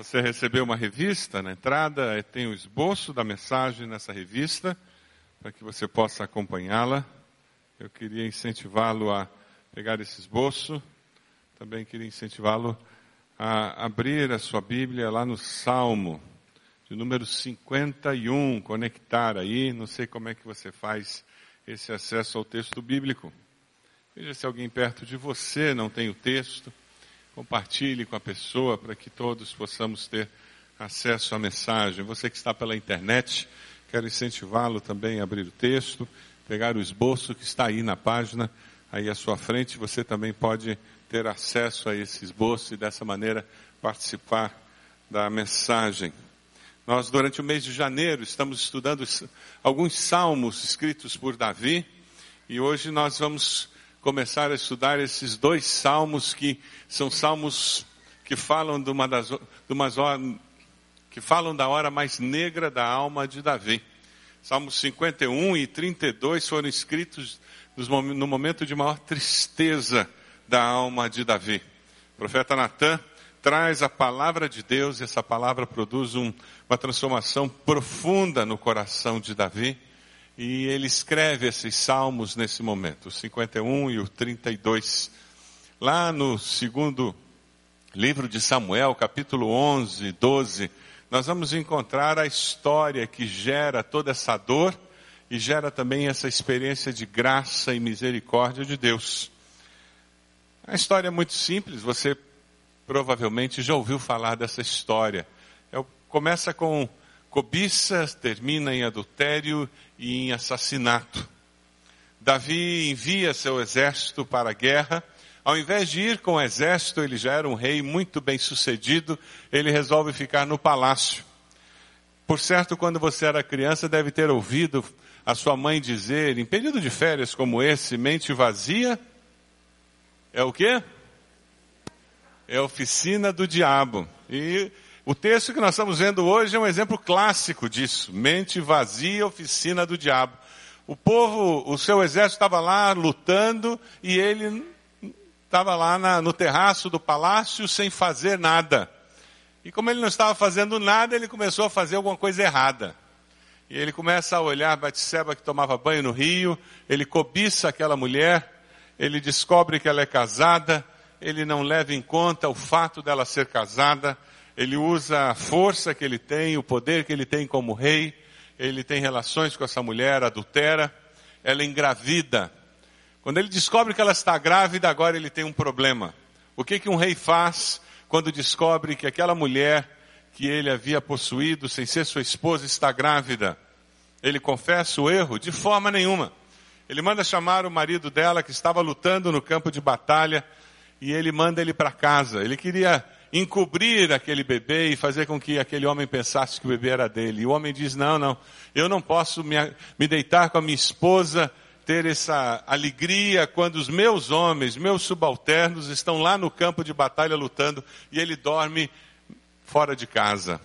Você recebeu uma revista na entrada, tem o esboço da mensagem nessa revista, para que você possa acompanhá-la. Eu queria incentivá-lo a pegar esse esboço, também queria incentivá-lo a abrir a sua Bíblia lá no Salmo, de número 51, conectar aí, não sei como é que você faz esse acesso ao texto bíblico. Veja se alguém perto de você não tem o texto, compartilhe com a pessoa para que todos possamos ter acesso à mensagem. Você que está pela internet, quero incentivá-lo também a abrir o texto, pegar o esboço que está aí na página, aí à sua frente, você também pode ter acesso a esse esboço e dessa maneira participar da mensagem. Nós, durante o mês de janeiro, estamos estudando alguns salmos escritos por Davi e hoje nós vamos começar a estudar esses dois salmos que são salmos que falam de uma das, de umas que falam da hora mais negra da alma de Davi. Salmos 51 e 32 foram escritos no momento de maior tristeza da alma de Davi. O profeta Natan traz a palavra de Deus e essa palavra produz um, uma transformação profunda no coração de Davi e ele escreve esses salmos nesse momento, o 51 e o 32. Lá no segundo livro de Samuel, capítulo 11, 12, nós vamos encontrar a história que gera toda essa dor e gera também essa experiência de graça e misericórdia de Deus. A história é muito simples, você provavelmente já ouviu falar dessa história. Começa com cobiça, termina em adultério e em assassinato. Davi envia seu exército para a guerra. Ao invés de ir com o exército, ele já era um rei muito bem sucedido, ele resolve ficar no palácio. Por certo, quando você era criança, deve ter ouvido a sua mãe dizer, em período de férias como esse, mente vazia é o quê? É oficina do diabo. E o texto que nós estamos vendo hoje é um exemplo clássico disso. Mente vazia, oficina do diabo. O povo, o seu exército estava lá lutando e ele estava lá na, no terraço do palácio sem fazer nada. E como ele não estava fazendo nada, ele começou a fazer alguma coisa errada. E ele começa a olhar Batseba que tomava banho no rio, ele cobiça aquela mulher, ele descobre que ela é casada, ele não leva em conta o fato dela ser casada, ele usa a força que ele tem, o poder que ele tem como rei, ele tem relações com essa mulher, adultera, ela engravida. Quando ele descobre que ela está grávida, agora ele tem um problema. O que, que um rei faz quando descobre que aquela mulher que ele havia possuído, sem ser sua esposa, está grávida? Ele confessa o erro? De forma nenhuma. Ele manda chamar o marido dela que estava lutando no campo de batalha e ele manda ele para casa. Ele queria encobrir aquele bebê e fazer com que aquele homem pensasse que o bebê era dele. E o homem diz: Não, não, eu não posso me, me deitar com a minha esposa, ter essa alegria quando os meus homens, meus subalternos, estão lá no campo de batalha lutando e ele dorme fora de casa.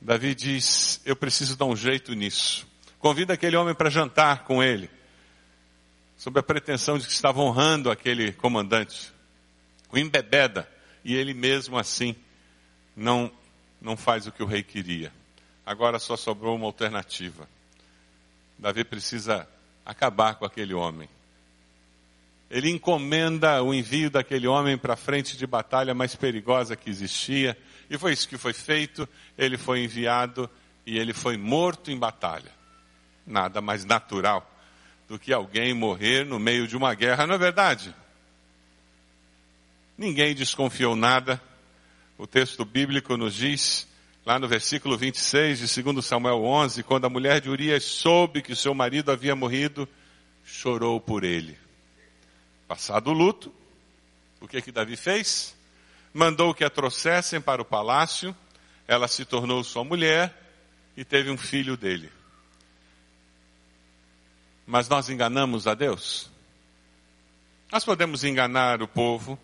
Davi diz: Eu preciso dar um jeito nisso. Convida aquele homem para jantar com ele, sob a pretensão de que estava honrando aquele comandante. O embebeda e ele mesmo assim não, não faz o que o rei queria. Agora só sobrou uma alternativa. Davi precisa acabar com aquele homem. Ele encomenda o envio daquele homem para a frente de batalha mais perigosa que existia, e foi isso que foi feito. Ele foi enviado e ele foi morto em batalha. Nada mais natural do que alguém morrer no meio de uma guerra, não é verdade? Ninguém desconfiou nada. O texto bíblico nos diz, lá no versículo 26 de 2 Samuel 11, quando a mulher de Urias soube que seu marido havia morrido, chorou por ele. Passado o luto, o que que Davi fez? Mandou que a trouxessem para o palácio, ela se tornou sua mulher e teve um filho dele. Mas nós enganamos a Deus? Nós podemos enganar o povo,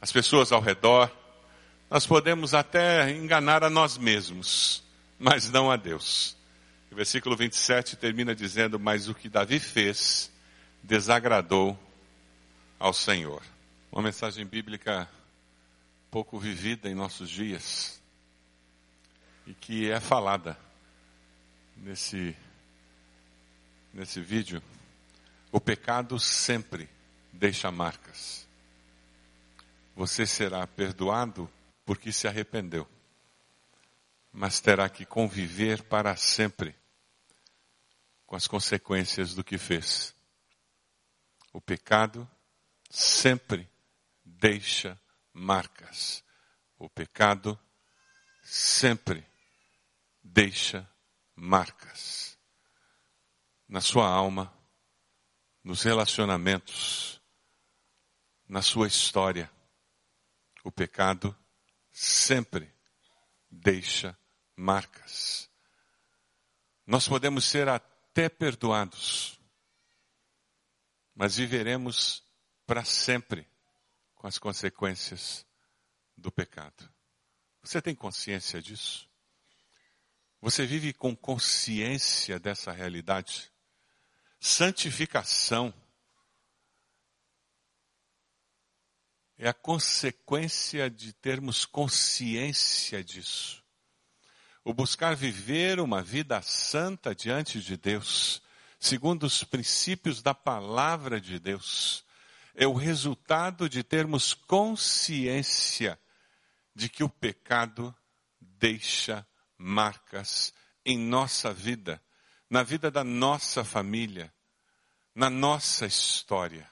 as pessoas ao redor, nós podemos até enganar a nós mesmos, mas não a Deus. O versículo 27 termina dizendo: Mas o que Davi fez desagradou ao Senhor. Uma mensagem bíblica pouco vivida em nossos dias e que é falada nesse, nesse vídeo. O pecado sempre deixa marcas. Você será perdoado porque se arrependeu, mas terá que conviver para sempre com as consequências do que fez. O pecado sempre deixa marcas. O pecado sempre deixa marcas na sua alma, nos relacionamentos, na sua história. O pecado sempre deixa marcas. Nós podemos ser até perdoados, mas viveremos para sempre com as consequências do pecado. Você tem consciência disso? Você vive com consciência dessa realidade? Santificação é a consequência de termos consciência disso. O buscar viver uma vida santa diante de Deus, segundo os princípios da palavra de Deus, é o resultado de termos consciência de que o pecado deixa marcas em nossa vida, na vida da nossa família, na nossa história.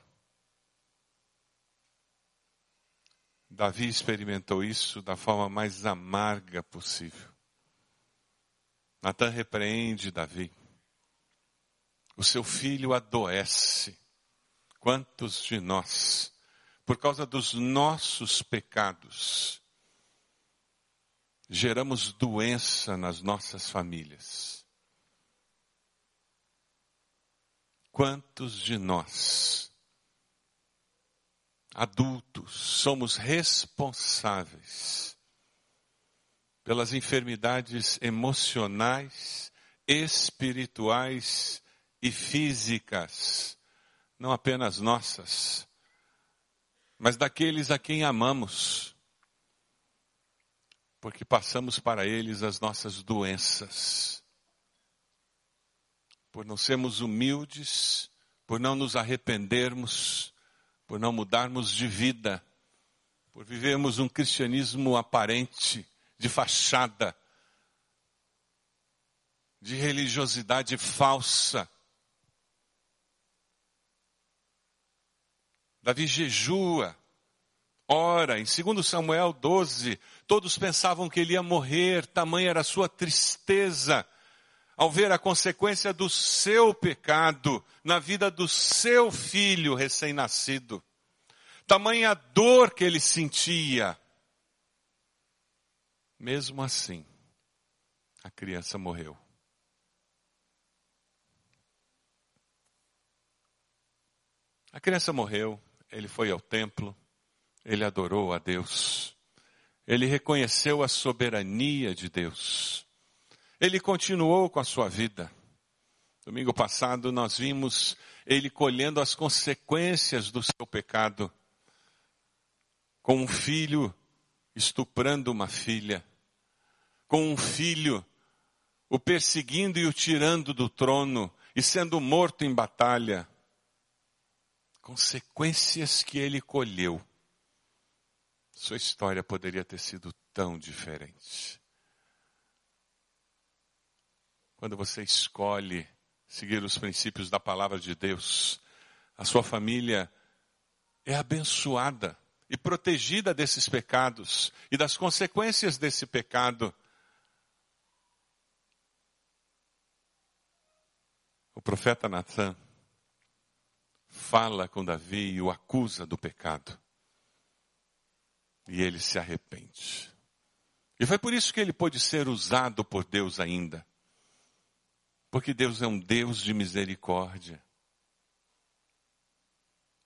Davi experimentou isso da forma mais amarga possível. Natan repreende Davi. O seu filho adoece. Quantos de nós, por causa dos nossos pecados, geramos doença nas nossas famílias? Quantos de nós adultos, somos responsáveis pelas enfermidades emocionais, espirituais e físicas, não apenas nossas, mas daqueles a quem amamos, porque passamos para eles as nossas doenças. Por não sermos humildes, por não nos arrependermos, por não mudarmos de vida, por vivermos um cristianismo aparente, de fachada, de religiosidade falsa. Davi jejua, ora, em 2 Samuel 12, todos pensavam que ele ia morrer, tamanha era a sua tristeza ao ver a consequência do seu pecado na vida do seu filho recém-nascido. Tamanha dor que ele sentia. Mesmo assim, a criança morreu. A criança morreu, ele foi ao templo, ele adorou a Deus, ele reconheceu a soberania de Deus. Ele continuou com a sua vida. Domingo passado nós vimos ele colhendo as consequências do seu pecado. Com um filho estuprando uma filha. Com um filho o perseguindo e o tirando do trono e sendo morto em batalha. Consequências que ele colheu. Sua história poderia ter sido tão diferente. Quando você escolhe seguir os princípios da palavra de Deus, a sua família é abençoada e protegida desses pecados e das consequências desse pecado. O profeta Natan fala com Davi e o acusa do pecado. E ele se arrepende. E foi por isso que ele pôde ser usado por Deus ainda. Porque Deus é um Deus de misericórdia.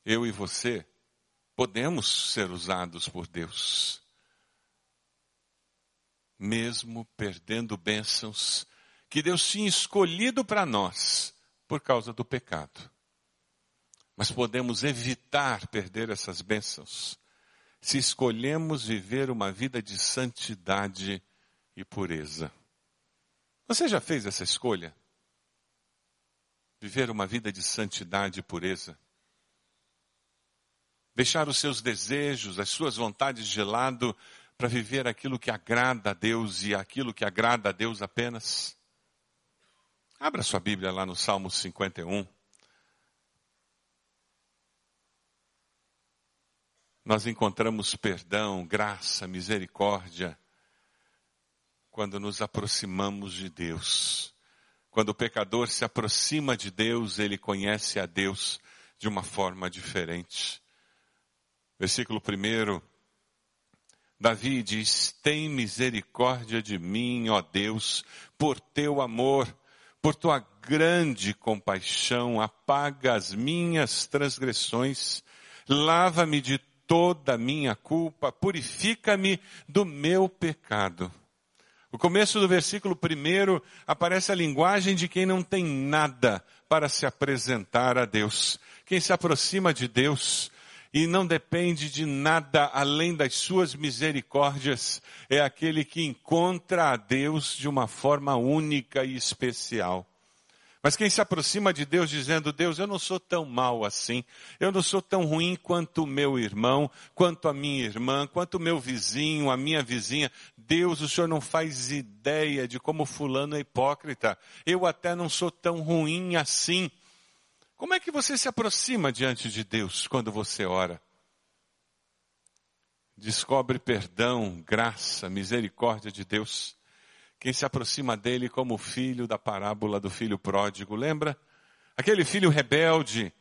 Eu e você podemos ser usados por Deus. Mesmo perdendo bênçãos que Deus tinha escolhido para nós por causa do pecado. Mas podemos evitar perder essas bênçãos se escolhemos viver uma vida de santidade e pureza. Você já fez essa escolha? Viver uma vida de santidade e pureza? Deixar os seus desejos, as suas vontades de lado para viver aquilo que agrada a Deus e aquilo que agrada a Deus apenas? Abra sua Bíblia lá no Salmo 51. Nós encontramos perdão, graça, misericórdia quando nos aproximamos de Deus. Quando o pecador se aproxima de Deus, ele conhece a Deus de uma forma diferente. Versículo 1. Davi diz: Tem misericórdia de mim, ó Deus, por teu amor, por tua grande compaixão, apaga as minhas transgressões, lava-me de toda a minha culpa, purifica-me do meu pecado. O começo do versículo primeiro aparece a linguagem de quem não tem nada para se apresentar a Deus. Quem se aproxima de Deus e não depende de nada além das suas misericórdias, é aquele que encontra a Deus de uma forma única e especial. Mas quem se aproxima de Deus dizendo, Deus, eu não sou tão mal assim, eu não sou tão ruim quanto o meu irmão, quanto a minha irmã, quanto o meu vizinho, a minha vizinha. Deus, o Senhor não faz ideia de como fulano é hipócrita. Eu até não sou tão ruim assim. Como é que você se aproxima diante de Deus quando você ora? Descobre perdão, graça, misericórdia de Deus. Quem se aproxima dele como filho da parábola do filho pródigo, lembra? Aquele filho rebelde,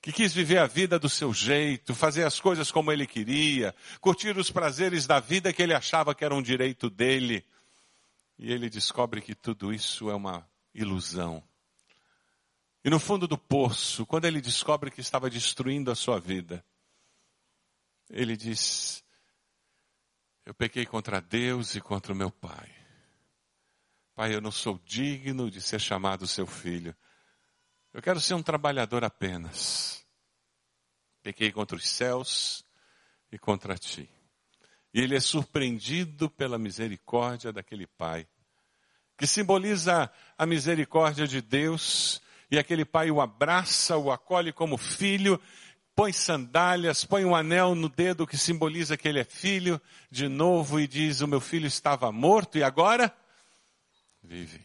que quis viver a vida do seu jeito, fazer as coisas como ele queria, curtir os prazeres da vida que ele achava que era um direito dele. E ele descobre que tudo isso é uma ilusão. E no fundo do poço, quando ele descobre que estava destruindo a sua vida, ele diz: Eu pequei contra Deus e contra o meu pai. Pai, eu não sou digno de ser chamado seu filho. Eu quero ser um trabalhador apenas. Pequei contra os céus e contra ti. E ele é surpreendido pela misericórdia daquele pai, que simboliza a misericórdia de Deus e aquele pai o abraça, o acolhe como filho, põe sandálias, põe um anel no dedo que simboliza que ele é filho de novo e diz: O meu filho estava morto e agora vive.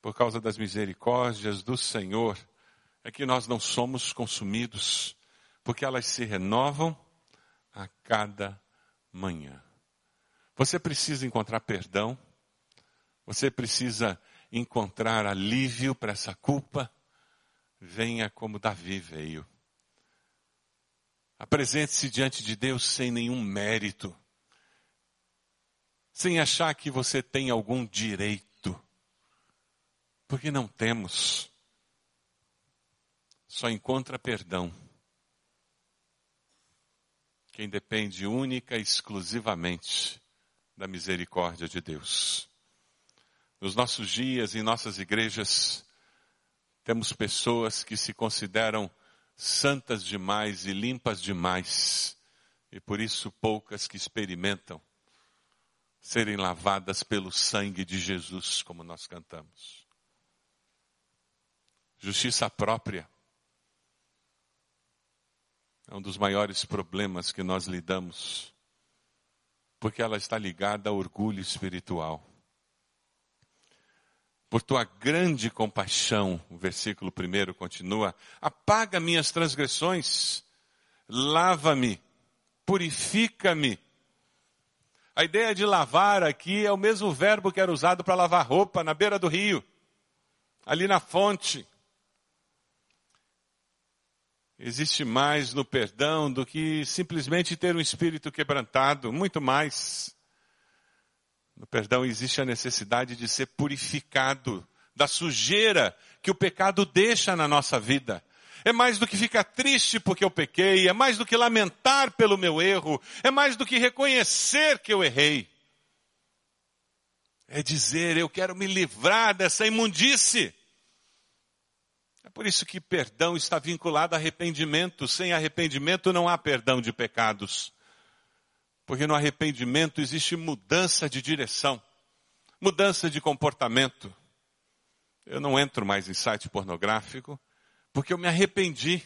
Por causa das misericórdias do Senhor, é que nós não somos consumidos, porque elas se renovam a cada manhã. Você precisa encontrar perdão, você precisa encontrar alívio para essa culpa, venha como Davi veio. Apresente-se diante de Deus sem nenhum mérito, sem achar que você tem algum direito, porque não temos. Só encontra perdão quem depende única e exclusivamente da misericórdia de Deus. Nos nossos dias, em nossas igrejas, temos pessoas que se consideram santas demais e limpas demais, e por isso poucas que experimentam serem lavadas pelo sangue de Jesus, como nós cantamos. Justiça própria é um dos maiores problemas que nós lidamos, porque ela está ligada ao orgulho espiritual por tua grande compaixão, o versículo primeiro continua, apaga minhas transgressões, lava-me, purifica-me. A ideia de lavar aqui é o mesmo verbo que era usado para lavar roupa na beira do rio, ali na fonte. Existe mais no perdão do que simplesmente ter um espírito quebrantado, muito mais. No perdão existe a necessidade de ser purificado da sujeira que o pecado deixa na nossa vida. É mais do que ficar triste porque eu pequei, é mais do que lamentar pelo meu erro, é mais do que reconhecer que eu errei. É dizer, eu quero me livrar dessa imundície. por isso que perdão está vinculado a arrependimento. Sem arrependimento não há perdão de pecados. Porque no arrependimento existe mudança de direção, mudança de comportamento. Eu não entro mais em site pornográfico, porque eu me arrependi.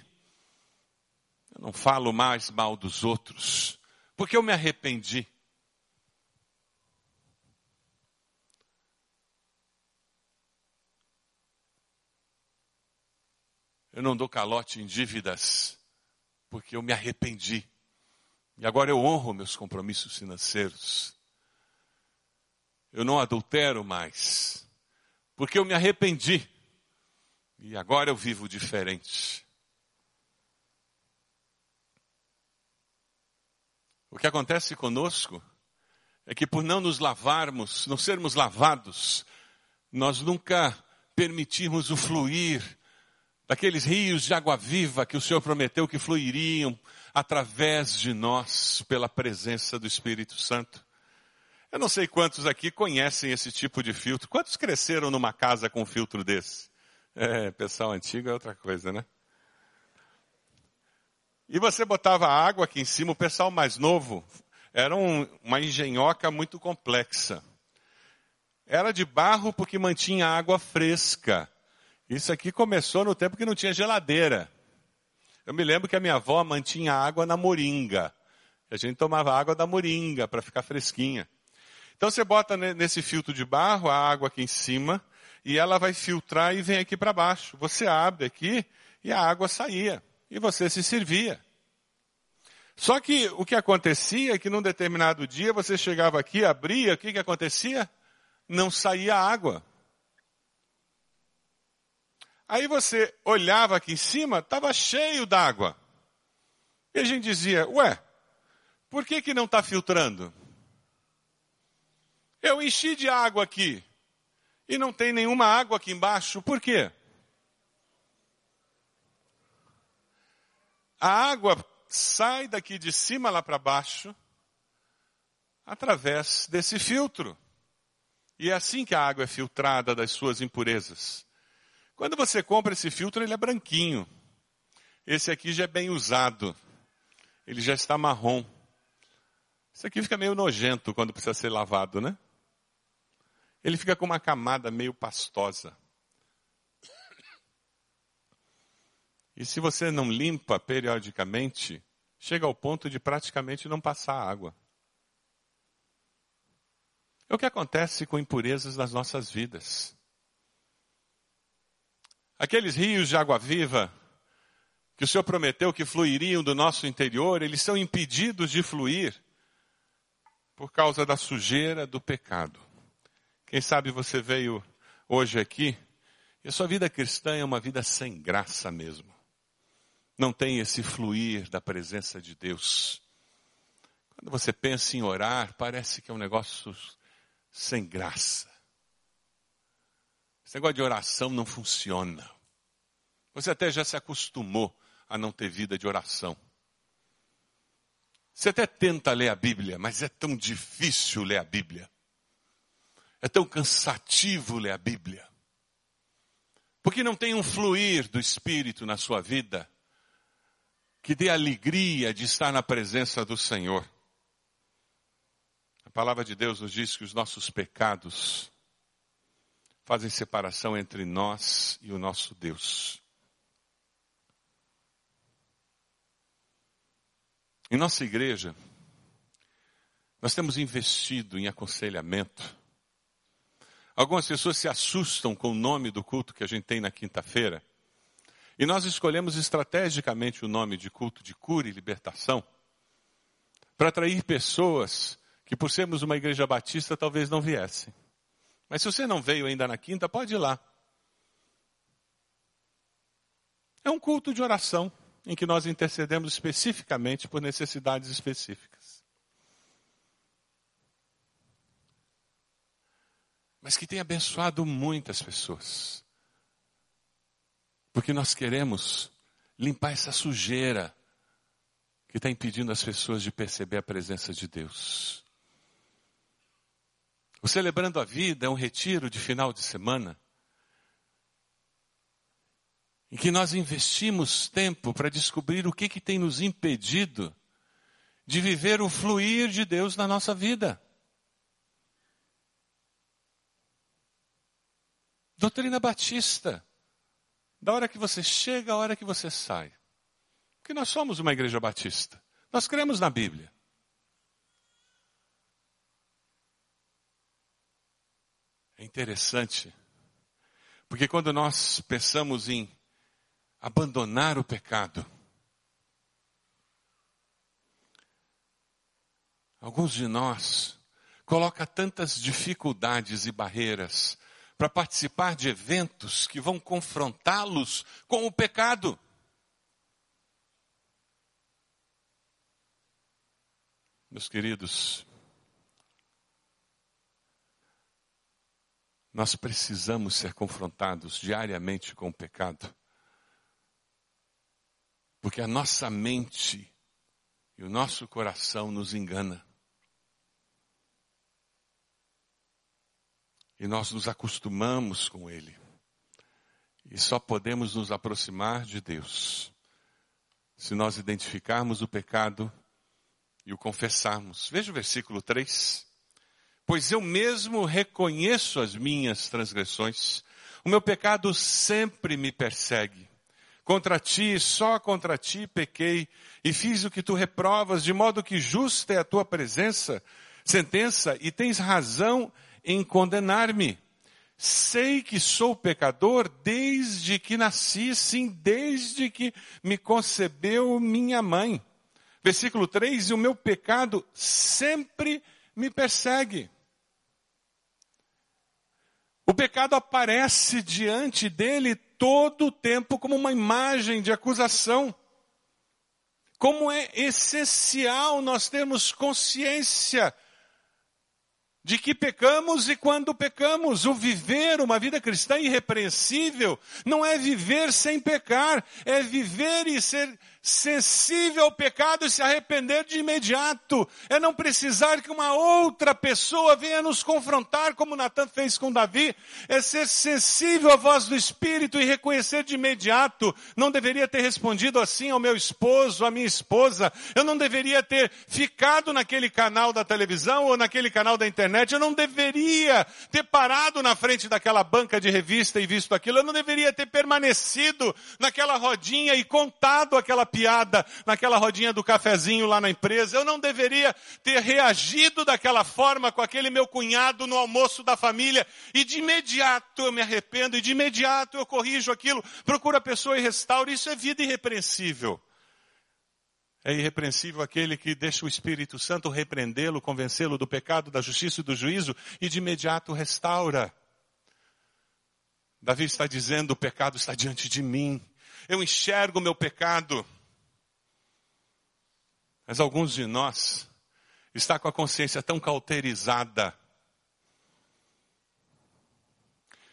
Eu não falo mais mal dos outros, porque eu me arrependi. Eu não dou calote em dívidas, porque eu me arrependi. E agora eu honro meus compromissos financeiros. Eu não adultero mais, porque eu me arrependi. E agora eu vivo diferente. O que acontece conosco é que por não nos lavarmos, não sermos lavados, nós nunca permitimos o fluir daqueles rios de água viva que o Senhor prometeu que fluiriam através de nós pela presença do Espírito Santo. Eu não sei quantos aqui conhecem esse tipo de filtro. Quantos cresceram numa casa com um filtro desse? É, pessoal antigo é outra coisa, né? E você botava água aqui em cima, o pessoal mais novo era um, uma engenhoca muito complexa. Era de barro porque mantinha água fresca. Isso aqui começou no tempo que não tinha geladeira. Eu me lembro que a minha avó mantinha água na moringa. A gente tomava água da moringa para ficar fresquinha. Então você bota nesse filtro de barro a água aqui em cima e ela vai filtrar e vem aqui para baixo. Você abre aqui e a água saía e você se servia. Só que o que acontecia é que num determinado dia você chegava aqui, abria, o que, que acontecia? Não saía água. Aí você olhava aqui em cima, estava cheio d'água. E a gente dizia, ué, por que, que não está filtrando? Eu enchi de água aqui e não tem nenhuma água aqui embaixo, por quê? A água sai daqui de cima lá para baixo através desse filtro. E é assim que a água é filtrada das suas impurezas. Quando você compra esse filtro, ele é branquinho. Esse aqui já é bem usado. Ele já está marrom. Isso aqui fica meio nojento quando precisa ser lavado, né? Ele fica com uma camada meio pastosa. E se você não limpa periodicamente, chega ao ponto de praticamente não passar água. É o que acontece com impurezas nas nossas vidas. Aqueles rios de água viva que o Senhor prometeu que fluiriam do nosso interior, eles são impedidos de fluir por causa da sujeira do pecado. Quem sabe você veio hoje aqui e a sua vida cristã é uma vida sem graça mesmo. Não tem esse fluir da presença de Deus. Quando você pensa em orar, parece que é um negócio sem graça. Esse negócio de oração não funciona. Você até já se acostumou a não ter vida de oração. Você até tenta ler a Bíblia, mas é tão difícil ler a Bíblia. É tão cansativo ler a Bíblia. Porque não tem um fluir do Espírito na sua vida que dê alegria de estar na presença do Senhor. A palavra de Deus nos diz que os nossos pecados fazem separação entre nós e o nosso Deus. Em nossa igreja, nós temos investido em aconselhamento. Algumas pessoas se assustam com o nome do culto que a gente tem na quinta-feira. E nós escolhemos estrategicamente o nome de culto de cura e libertação para atrair pessoas que, por sermos uma igreja batista, talvez não viessem. Mas se você não veio ainda na quinta, pode ir lá. É um culto de oração em que nós intercedemos especificamente por necessidades específicas. Mas que tem abençoado muitas pessoas. Porque nós queremos limpar essa sujeira que está impedindo as pessoas de perceber a presença de Deus. O Celebrando a Vida é um retiro de final de semana em que nós investimos tempo para descobrir o que, que tem nos impedido de viver o fluir de Deus na nossa vida. Doutrina Batista. Da hora que você chega, à hora que você sai. Porque nós somos uma igreja batista. Nós cremos na Bíblia. É interessante, porque quando nós pensamos em abandonar o pecado, alguns de nós coloca tantas dificuldades e barreiras para participar de eventos que vão confrontá-los com o pecado. Meus queridos, nós precisamos ser confrontados diariamente com o pecado, porque a nossa mente e o nosso coração nos engana. E nós nos acostumamos com Ele. E só podemos nos aproximar de Deus se nós identificarmos o pecado e o confessarmos. Veja o versículo 3. Pois eu mesmo reconheço as minhas transgressões, o meu pecado sempre me persegue. Contra ti, só contra ti pequei e fiz o que tu reprovas, de modo que justa é a tua presença, sentença, e tens razão em condenar-me. Sei que sou pecador desde que nasci, sim, desde que me concebeu minha mãe. Versículo 3: E o meu pecado sempre me persegue. O pecado aparece diante dele todo o tempo como uma imagem de acusação. Como é essencial nós termos consciência de que pecamos e quando pecamos. O viver uma vida cristã irrepreensível não é viver sem pecar, é viver e ser sensível ao pecado e se arrepender de imediato. É não precisar que uma outra pessoa venha nos confrontar, como Natan fez com Davi. É ser sensível à voz do Espírito e reconhecer de imediato. Não deveria ter respondido assim ao meu esposo, à minha esposa. Eu não deveria ter ficado naquele canal da televisão ou naquele canal da internet. Eu não deveria ter parado na frente daquela banca de revista e visto aquilo. Eu não deveria ter permanecido naquela rodinha e contado aquela piada naquela rodinha do cafezinho lá na empresa. Eu não deveria ter reagido daquela forma com aquele meu cunhado no almoço da família. E de imediato eu me arrependo e de imediato eu corrijo aquilo, procuro a pessoa e restauro. Isso é vida irrepreensível. É irrepreensível aquele que deixa o Espírito Santo repreendê-lo, convencê-lo do pecado, da justiça e do juízo e de imediato restaura. Davi está dizendo: o pecado está diante de mim. Eu enxergo o meu pecado. Mas alguns de nós está com a consciência tão cauterizada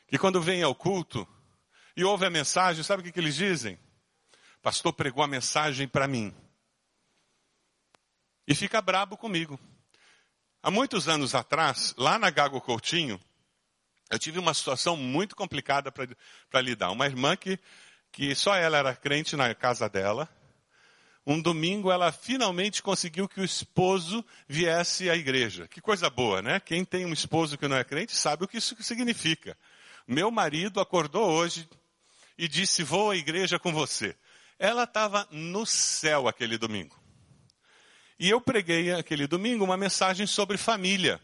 que quando vem ao culto e ouve a mensagem, sabe o que, que eles dizem? Pastor pregou a mensagem para mim. E fica brabo comigo. Há muitos anos atrás, lá na Gago Coutinho, eu tive uma situação muito complicada para lidar. Uma irmã que, que só ela era crente na casa dela, um domingo ela finalmente conseguiu que o esposo viesse à igreja. Que coisa boa, né? Quem tem um esposo que não é crente sabe o que isso significa. Meu marido acordou hoje e disse: Vou à igreja com você. Ela estava no céu aquele domingo. E eu preguei aquele domingo uma mensagem sobre família,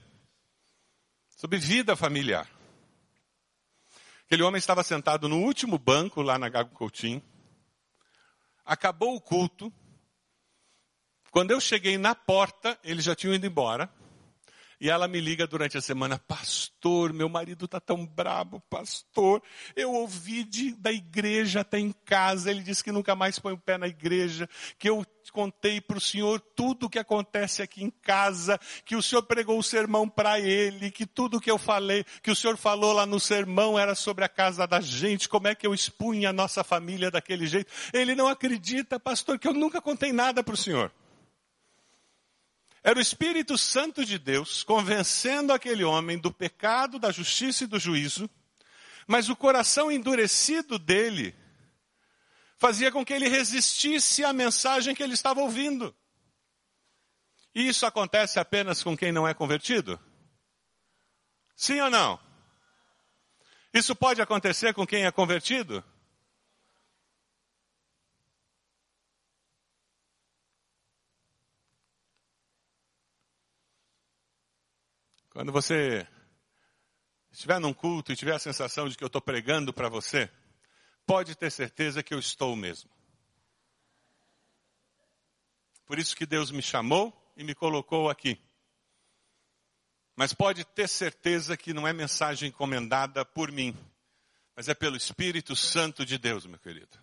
sobre vida familiar. Aquele homem estava sentado no último banco lá na Gago Coutinho. Acabou o culto. Quando eu cheguei na porta, eles já tinham ido embora. E ela me liga durante a semana, pastor, meu marido está tão brabo, pastor. Eu ouvi de, da igreja até em casa, ele disse que nunca mais põe o pé na igreja, que eu contei para o senhor tudo o que acontece aqui em casa, que o senhor pregou o sermão para ele, que tudo que eu falei, que o senhor falou lá no sermão era sobre a casa da gente, como é que eu expunha a nossa família daquele jeito. Ele não acredita, pastor, que eu nunca contei nada para o senhor. Era o Espírito Santo de Deus convencendo aquele homem do pecado, da justiça e do juízo, mas o coração endurecido dele fazia com que ele resistisse à mensagem que ele estava ouvindo. E isso acontece apenas com quem não é convertido? Sim ou não? Isso pode acontecer com quem é convertido? Quando você estiver num culto e tiver a sensação de que eu estou pregando para você, pode ter certeza que eu estou mesmo. Por isso que Deus me chamou e me colocou aqui. Mas pode ter certeza que não é mensagem encomendada por mim, mas é pelo Espírito Santo de Deus, meu querido.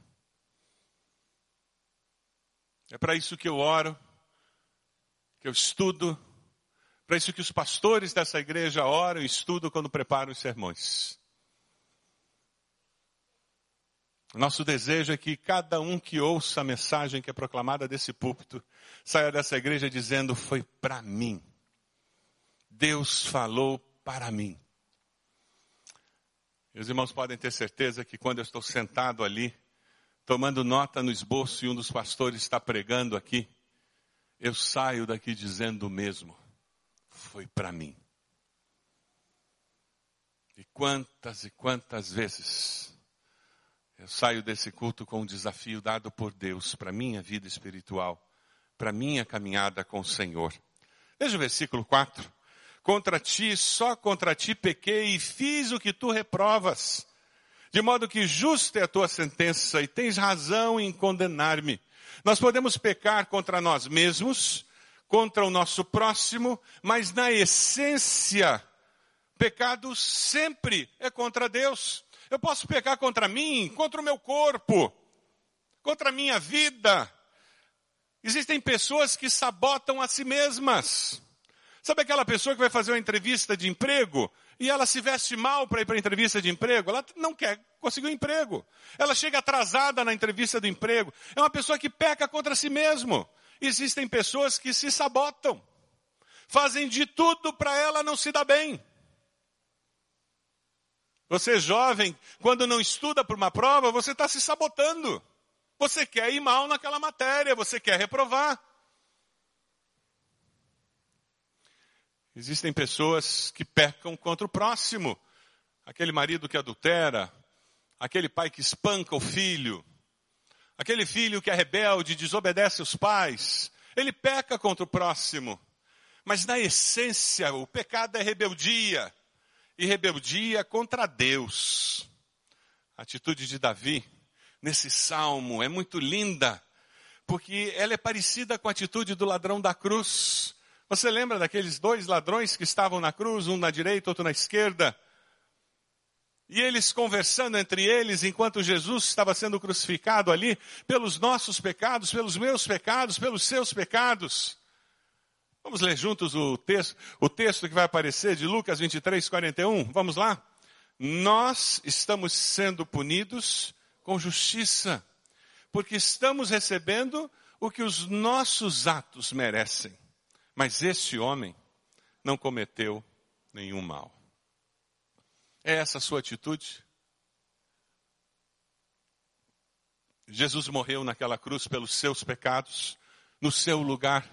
É para isso que eu oro, que eu estudo, para isso que os pastores dessa igreja oram e estudam quando preparam os sermões. Nosso desejo é que cada um que ouça a mensagem que é proclamada desse púlpito saia dessa igreja dizendo: Foi para mim. Deus falou para mim. Meus irmãos podem ter certeza que quando eu estou sentado ali, tomando nota no esboço e um dos pastores está pregando aqui, eu saio daqui dizendo o mesmo foi para mim. E quantas e quantas vezes eu saio desse culto com um desafio dado por Deus para minha vida espiritual, para minha caminhada com o Senhor. Veja o versículo 4. Contra ti, só contra ti pequei e fiz o que tu reprovas. De modo que justa é a tua sentença e tens razão em condenar-me. Nós podemos pecar contra nós mesmos, contra o nosso próximo, mas na essência, pecado sempre é contra Deus. Eu posso pecar contra mim, contra o meu corpo, contra a minha vida. Existem pessoas que sabotam a si mesmas. Sabe aquela pessoa que vai fazer uma entrevista de emprego e ela se veste mal para ir para a entrevista de emprego? Ela não quer conseguir um emprego. Ela chega atrasada na entrevista do emprego. É uma pessoa que peca contra si mesmo. Existem pessoas que se sabotam, fazem de tudo para ela não se dar bem. Você jovem, quando não estuda para uma prova, você está se sabotando. Você quer ir mal naquela matéria, você quer reprovar. Existem pessoas que pecam contra o próximo. Aquele marido que adultera, aquele pai que espanca o filho, Aquele filho que é rebelde, desobedece os pais, ele peca contra o próximo. Mas na essência, o pecado é rebeldia. E rebeldia contra Deus. A atitude de Davi nesse salmo é muito linda, porque ela é parecida com a atitude do ladrão da cruz. Você lembra daqueles dois ladrões que estavam na cruz, um na direita, outro na esquerda? E eles conversando entre eles, enquanto Jesus estava sendo crucificado ali, pelos nossos pecados, pelos meus pecados, pelos seus pecados. Vamos ler juntos o texto, o texto que vai aparecer de Lucas 23, 41. Vamos lá? Nós estamos sendo punidos com justiça, porque estamos recebendo o que os nossos atos merecem. Mas esse homem não cometeu nenhum mal. É essa a sua atitude? Jesus morreu naquela cruz pelos seus pecados, no seu lugar.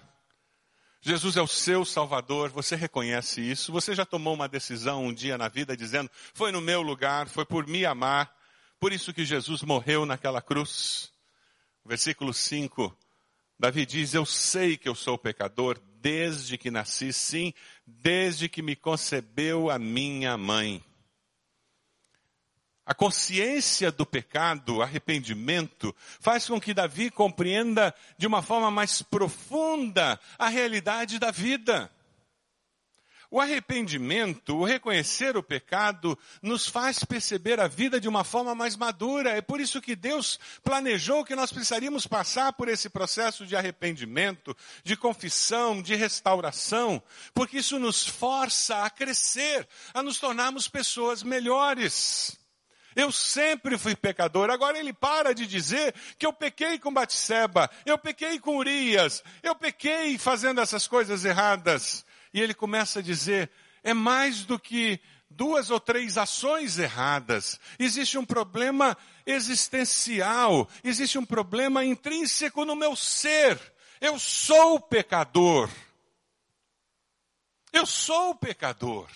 Jesus é o seu Salvador, você reconhece isso? Você já tomou uma decisão um dia na vida dizendo: foi no meu lugar, foi por me amar, por isso que Jesus morreu naquela cruz? Versículo 5, Davi diz: Eu sei que eu sou pecador desde que nasci, sim, desde que me concebeu a minha mãe. A consciência do pecado, arrependimento, faz com que Davi compreenda de uma forma mais profunda a realidade da vida. O arrependimento, o reconhecer o pecado, nos faz perceber a vida de uma forma mais madura. É por isso que Deus planejou que nós precisaríamos passar por esse processo de arrependimento, de confissão, de restauração, porque isso nos força a crescer, a nos tornarmos pessoas melhores. Eu sempre fui pecador. Agora ele para de dizer que eu pequei com Batseba, eu pequei com Urias, eu pequei fazendo essas coisas erradas. E ele começa a dizer: é mais do que duas ou três ações erradas. Existe um problema existencial, existe um problema intrínseco no meu ser. Eu sou pecador. Eu sou pecador.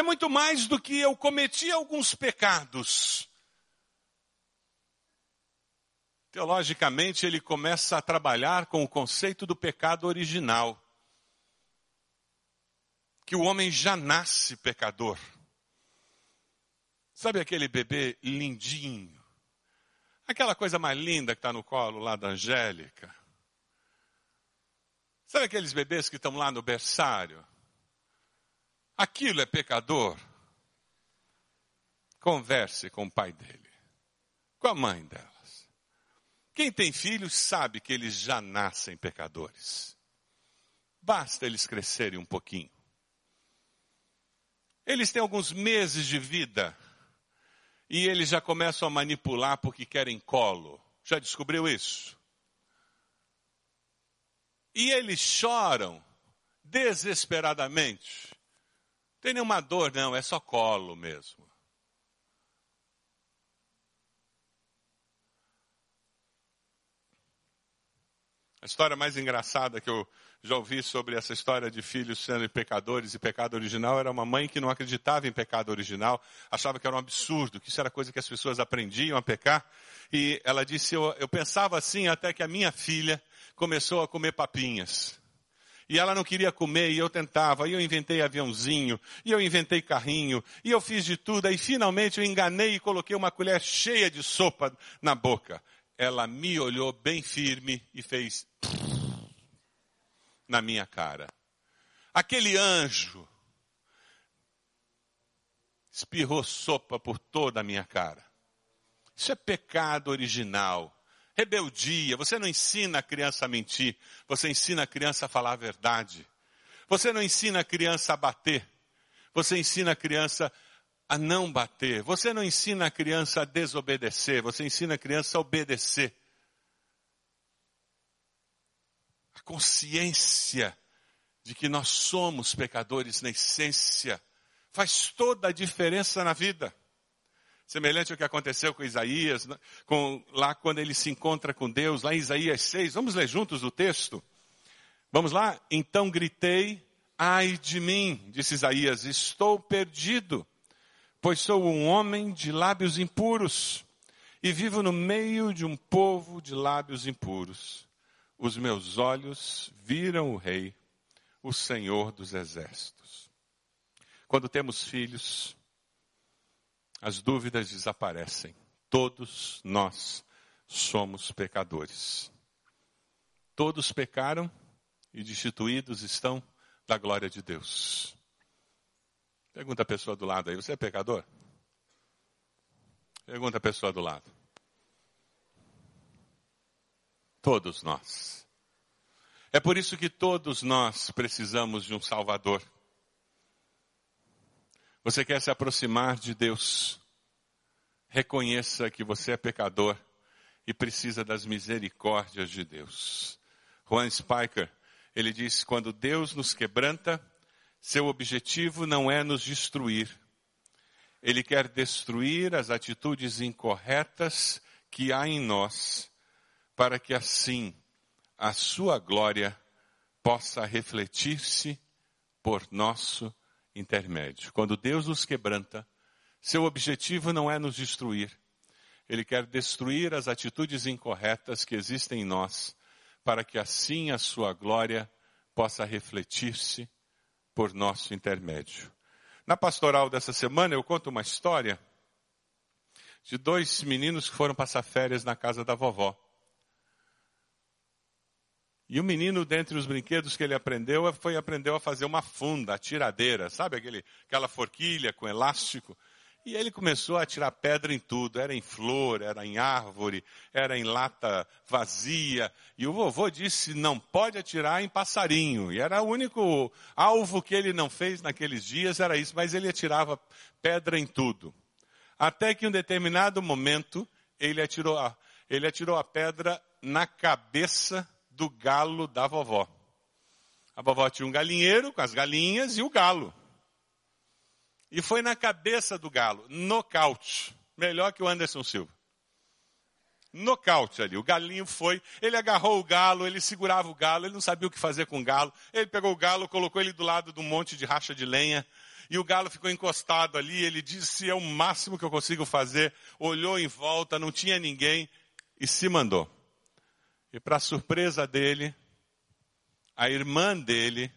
É muito mais do que eu cometi alguns pecados. Teologicamente, ele começa a trabalhar com o conceito do pecado original. Que o homem já nasce pecador. Sabe aquele bebê lindinho? Aquela coisa mais linda que está no colo lá da Angélica? Sabe aqueles bebês que estão lá no berçário? Aquilo é pecador? Converse com o pai dele, com a mãe dela. Quem tem filhos sabe que eles já nascem pecadores. Basta eles crescerem um pouquinho. Eles têm alguns meses de vida e eles já começam a manipular porque querem colo. Já descobriu isso? E eles choram desesperadamente. Tem nenhuma dor, não, é só colo mesmo. A história mais engraçada que eu já ouvi sobre essa história de filhos sendo pecadores e pecado original era uma mãe que não acreditava em pecado original, achava que era um absurdo, que isso era coisa que as pessoas aprendiam a pecar. E ela disse: eu, eu pensava assim até que a minha filha começou a comer papinhas. E ela não queria comer, e eu tentava, e eu inventei aviãozinho, e eu inventei carrinho, e eu fiz de tudo, aí finalmente eu enganei e coloquei uma colher cheia de sopa na boca ela me olhou bem firme e fez na minha cara. Aquele anjo espirrou sopa por toda a minha cara. Isso é pecado original. Rebeldia. Você não ensina a criança a mentir. Você ensina a criança a falar a verdade. Você não ensina a criança a bater. Você ensina a criança a não bater. Você não ensina a criança a desobedecer, você ensina a criança a obedecer. A consciência de que nós somos pecadores na essência faz toda a diferença na vida. Semelhante ao que aconteceu com Isaías, né? com, lá quando ele se encontra com Deus, lá em Isaías 6. Vamos ler juntos o texto? Vamos lá? Então gritei, ai de mim, disse Isaías, estou perdido pois sou um homem de lábios impuros e vivo no meio de um povo de lábios impuros. Os meus olhos viram o Rei, o Senhor dos Exércitos. Quando temos filhos, as dúvidas desaparecem. Todos nós somos pecadores. Todos pecaram e destituídos estão da glória de Deus. Pergunta a pessoa do lado aí, você é pecador? Pergunta a pessoa do lado. Todos nós. É por isso que todos nós precisamos de um Salvador. Você quer se aproximar de Deus? Reconheça que você é pecador e precisa das misericórdias de Deus. Juan Spiker, ele diz: quando Deus nos quebranta, seu objetivo não é nos destruir. Ele quer destruir as atitudes incorretas que há em nós, para que assim a sua glória possa refletir-se por nosso intermédio. Quando Deus nos quebranta, seu objetivo não é nos destruir. Ele quer destruir as atitudes incorretas que existem em nós, para que assim a sua glória possa refletir-se por nosso intermédio. Na pastoral dessa semana eu conto uma história de dois meninos que foram passar férias na casa da vovó. E o menino, dentre os brinquedos que ele aprendeu, foi aprendeu a fazer uma funda, a tiradeira, sabe aquele, aquela forquilha com elástico? E ele começou a tirar pedra em tudo, era em flor, era em árvore, era em lata vazia. E o vovô disse, não pode atirar em passarinho. E era o único alvo que ele não fez naqueles dias, era isso, mas ele atirava pedra em tudo. Até que em um determinado momento, ele atirou a, ele atirou a pedra na cabeça do galo da vovó. A vovó tinha um galinheiro com as galinhas e o galo. e foi na cabeça do galo, nocaute, melhor que o Anderson Silva. Nocaute ali, o galinho foi, ele agarrou o galo, ele segurava o galo, ele não sabia o que fazer com o galo, ele pegou o galo, colocou ele do lado de um monte de racha de lenha, e o galo ficou encostado ali, ele disse, é o máximo que eu consigo fazer, olhou em volta, não tinha ninguém, e se mandou. E para surpresa dele, a irmã dele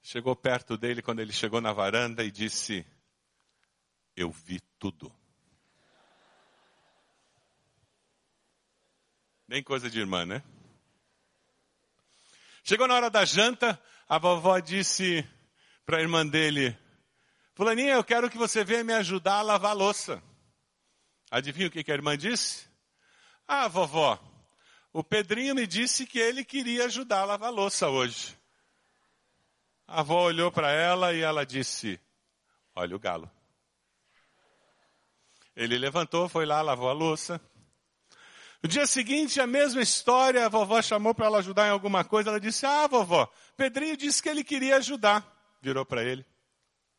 chegou perto dele quando ele chegou na varanda e disse: Eu vi tudo. Nem coisa de irmã, né? Chegou na hora da janta, a vovó disse para a irmã dele: Fulaninha, eu quero que você venha me ajudar a lavar a louça. Adivinha o que, que a irmã disse? Ah, vovó, o Pedrinho me disse que ele queria ajudar a lavar a louça hoje. A avó olhou para ela e ela disse: Olha o galo. Ele levantou, foi lá, lavou a louça. No dia seguinte, a mesma história, a vovó chamou para ela ajudar em alguma coisa. Ela disse: Ah, vovó, Pedrinho disse que ele queria ajudar. Virou para ele: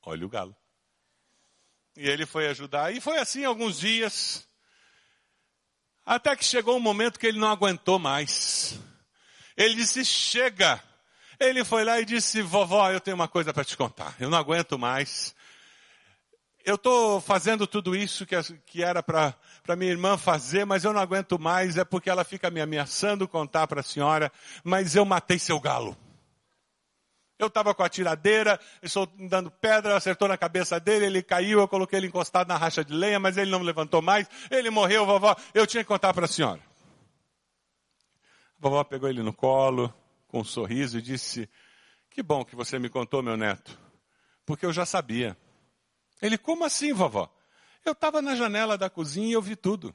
Olha o galo. E ele foi ajudar. E foi assim alguns dias. Até que chegou um momento que ele não aguentou mais. Ele disse: Chega. Ele foi lá e disse: Vovó, eu tenho uma coisa para te contar. Eu não aguento mais. Eu estou fazendo tudo isso que, que era para minha irmã fazer, mas eu não aguento mais. É porque ela fica me ameaçando contar para a senhora, mas eu matei seu galo. Eu estava com a tiradeira, estou dando pedra, acertou na cabeça dele, ele caiu, eu coloquei ele encostado na racha de lenha, mas ele não levantou mais, ele morreu, vovó, eu tinha que contar para a senhora. A vovó pegou ele no colo, com um sorriso, e disse, que bom que você me contou, meu neto, porque eu já sabia. Ele, como assim, vovó? Eu estava na janela da cozinha e eu vi tudo.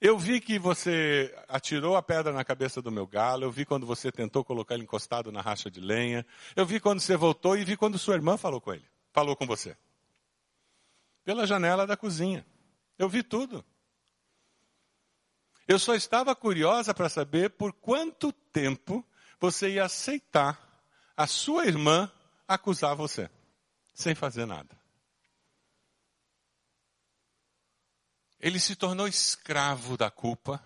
Eu vi que você atirou a pedra na cabeça do meu galo, eu vi quando você tentou colocar ele encostado na racha de lenha, eu vi quando você voltou e vi quando sua irmã falou com ele, falou com você. Pela janela da cozinha. Eu vi tudo. Eu só estava curiosa para saber por quanto tempo você ia aceitar a sua irmã acusar você, sem fazer nada. Ele se tornou escravo da culpa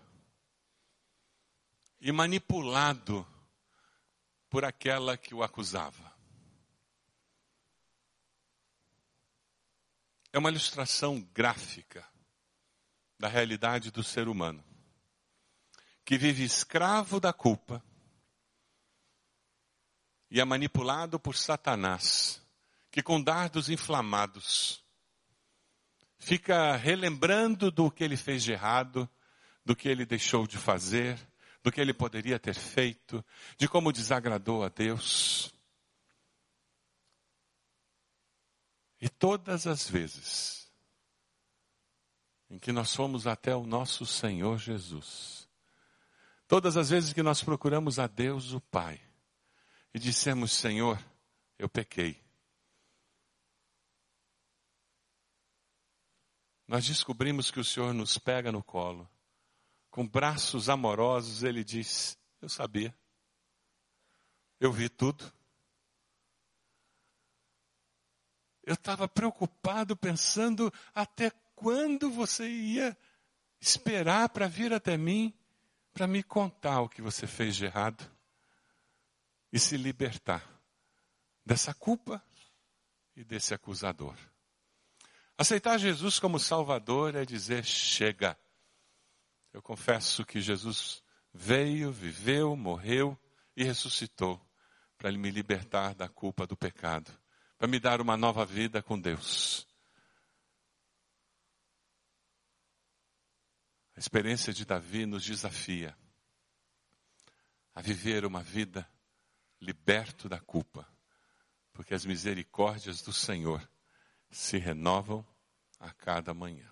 e manipulado por aquela que o acusava. É uma ilustração gráfica da realidade do ser humano, que vive escravo da culpa e é manipulado por Satanás, que com dardos inflamados fica relembrando do que ele fez de errado, do que ele deixou de fazer, do que ele poderia ter feito, de como desagradou a Deus. E todas as vezes em que nós fomos até o nosso Senhor Jesus, todas as vezes que nós procuramos a Deus o Pai e dissemos: Senhor, eu pequei. Nós descobrimos que o Senhor nos pega no colo. Com braços amorosos, Ele diz: Eu sabia. Eu vi tudo. Eu estava preocupado, pensando até quando você ia esperar para vir até mim, para me contar o que você fez de errado e se libertar dessa culpa e desse acusador. Aceitar Jesus como Salvador é dizer: chega. Eu confesso que Jesus veio, viveu, morreu e ressuscitou para me libertar da culpa do pecado, para me dar uma nova vida com Deus. A experiência de Davi nos desafia a viver uma vida liberto da culpa, porque as misericórdias do Senhor se renovam a cada manhã.